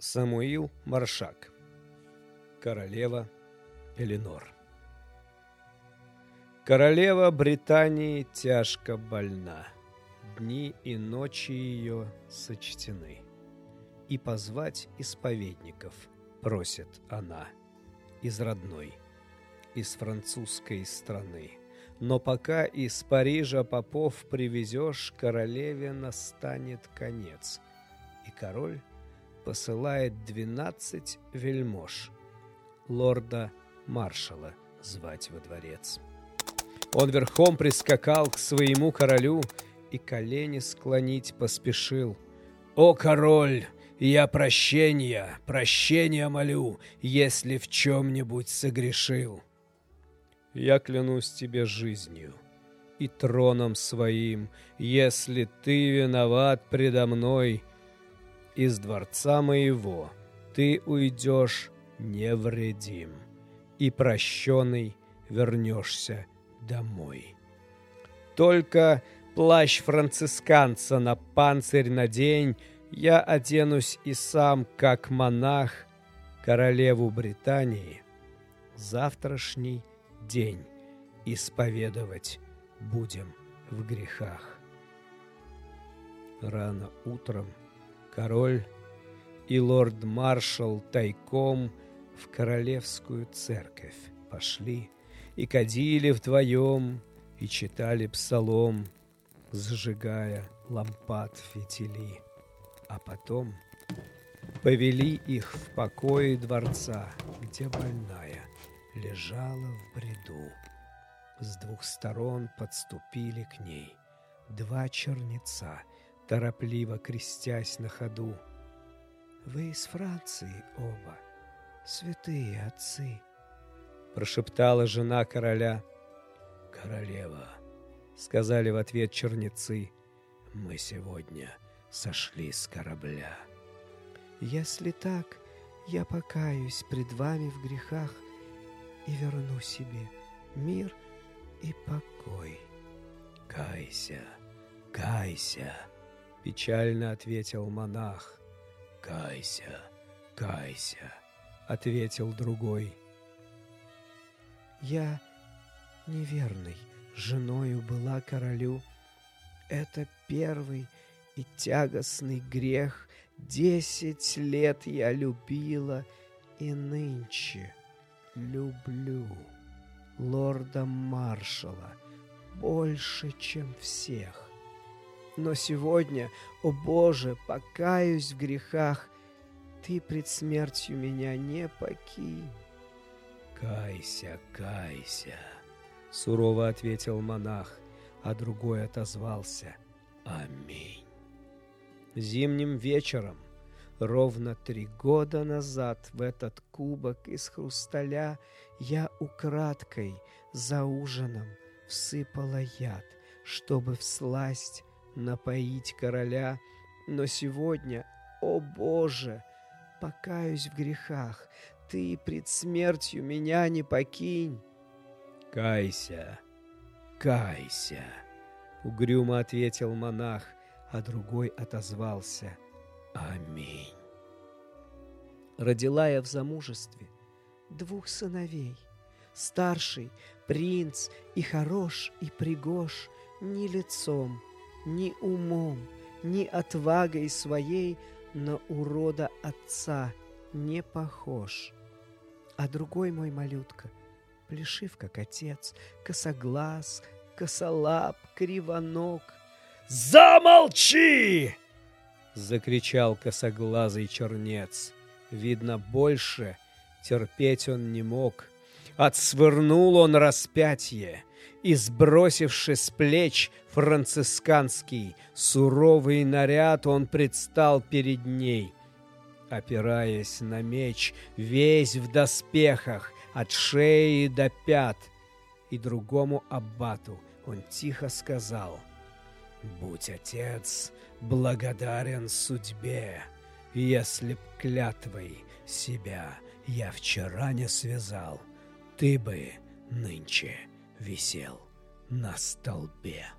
Самуил Маршак. Королева Эленор Королева Британии тяжко больна, Дни и ночи ее сочтены, И позвать исповедников просит она Из родной, из французской страны. Но пока из Парижа попов привезешь, Королеве настанет конец, И король посылает двенадцать вельмож лорда-маршала звать во дворец. Он верхом прискакал к своему королю и колени склонить поспешил. «О, король, я прощения, прощения молю, если в чем-нибудь согрешил. Я клянусь тебе жизнью и троном своим, если ты виноват предо мной, из дворца моего ты уйдешь невредим, и прощенный вернешься домой. Только плащ францисканца на панцирь надень, я оденусь и сам, как монах, королеву Британии, завтрашний день исповедовать будем в грехах. Рано утром король и лорд-маршал тайком в королевскую церковь пошли и кадили вдвоем, и читали псалом, зажигая лампад фитили. А потом повели их в покое дворца, где больная лежала в бреду. С двух сторон подступили к ней два черница — торопливо крестясь на ходу. «Вы из Франции оба, святые отцы!» Прошептала жена короля. «Королева!» — сказали в ответ черницы. «Мы сегодня сошли с корабля». «Если так, я покаюсь пред вами в грехах и верну себе мир и покой». «Кайся, кайся!» Печально ответил монах. «Кайся, кайся», — ответил другой. «Я неверный, женою была королю. Это первый и тягостный грех. Десять лет я любила и нынче люблю лорда-маршала больше, чем всех. Но сегодня, о Боже, покаюсь в грехах, Ты пред смертью меня не покинь. «Кайся, кайся!» — сурово ответил монах, а другой отозвался «Аминь». Зимним вечером, ровно три года назад, в этот кубок из хрусталя я украдкой за ужином всыпала яд, чтобы всласть напоить короля, но сегодня, о Боже, покаюсь в грехах, ты пред смертью меня не покинь. Кайся, кайся, угрюмо ответил монах, а другой отозвался Аминь. Родила я в замужестве двух сыновей. Старший — принц, и хорош, и пригож, ни лицом, ни умом, ни отвагой своей на урода отца не похож. А другой мой малютка, плешив как отец, косоглаз, косолап, кривоног. «Замолчи!» — закричал косоглазый чернец. Видно, больше терпеть он не мог. Отсвырнул он распятие и, сбросивши с плеч францисканский суровый наряд, он предстал перед ней. Опираясь на меч, весь в доспехах, от шеи до пят, и другому аббату он тихо сказал, «Будь, отец, благодарен судьбе, если б клятвой себя я вчера не связал, ты бы нынче висел на столбе.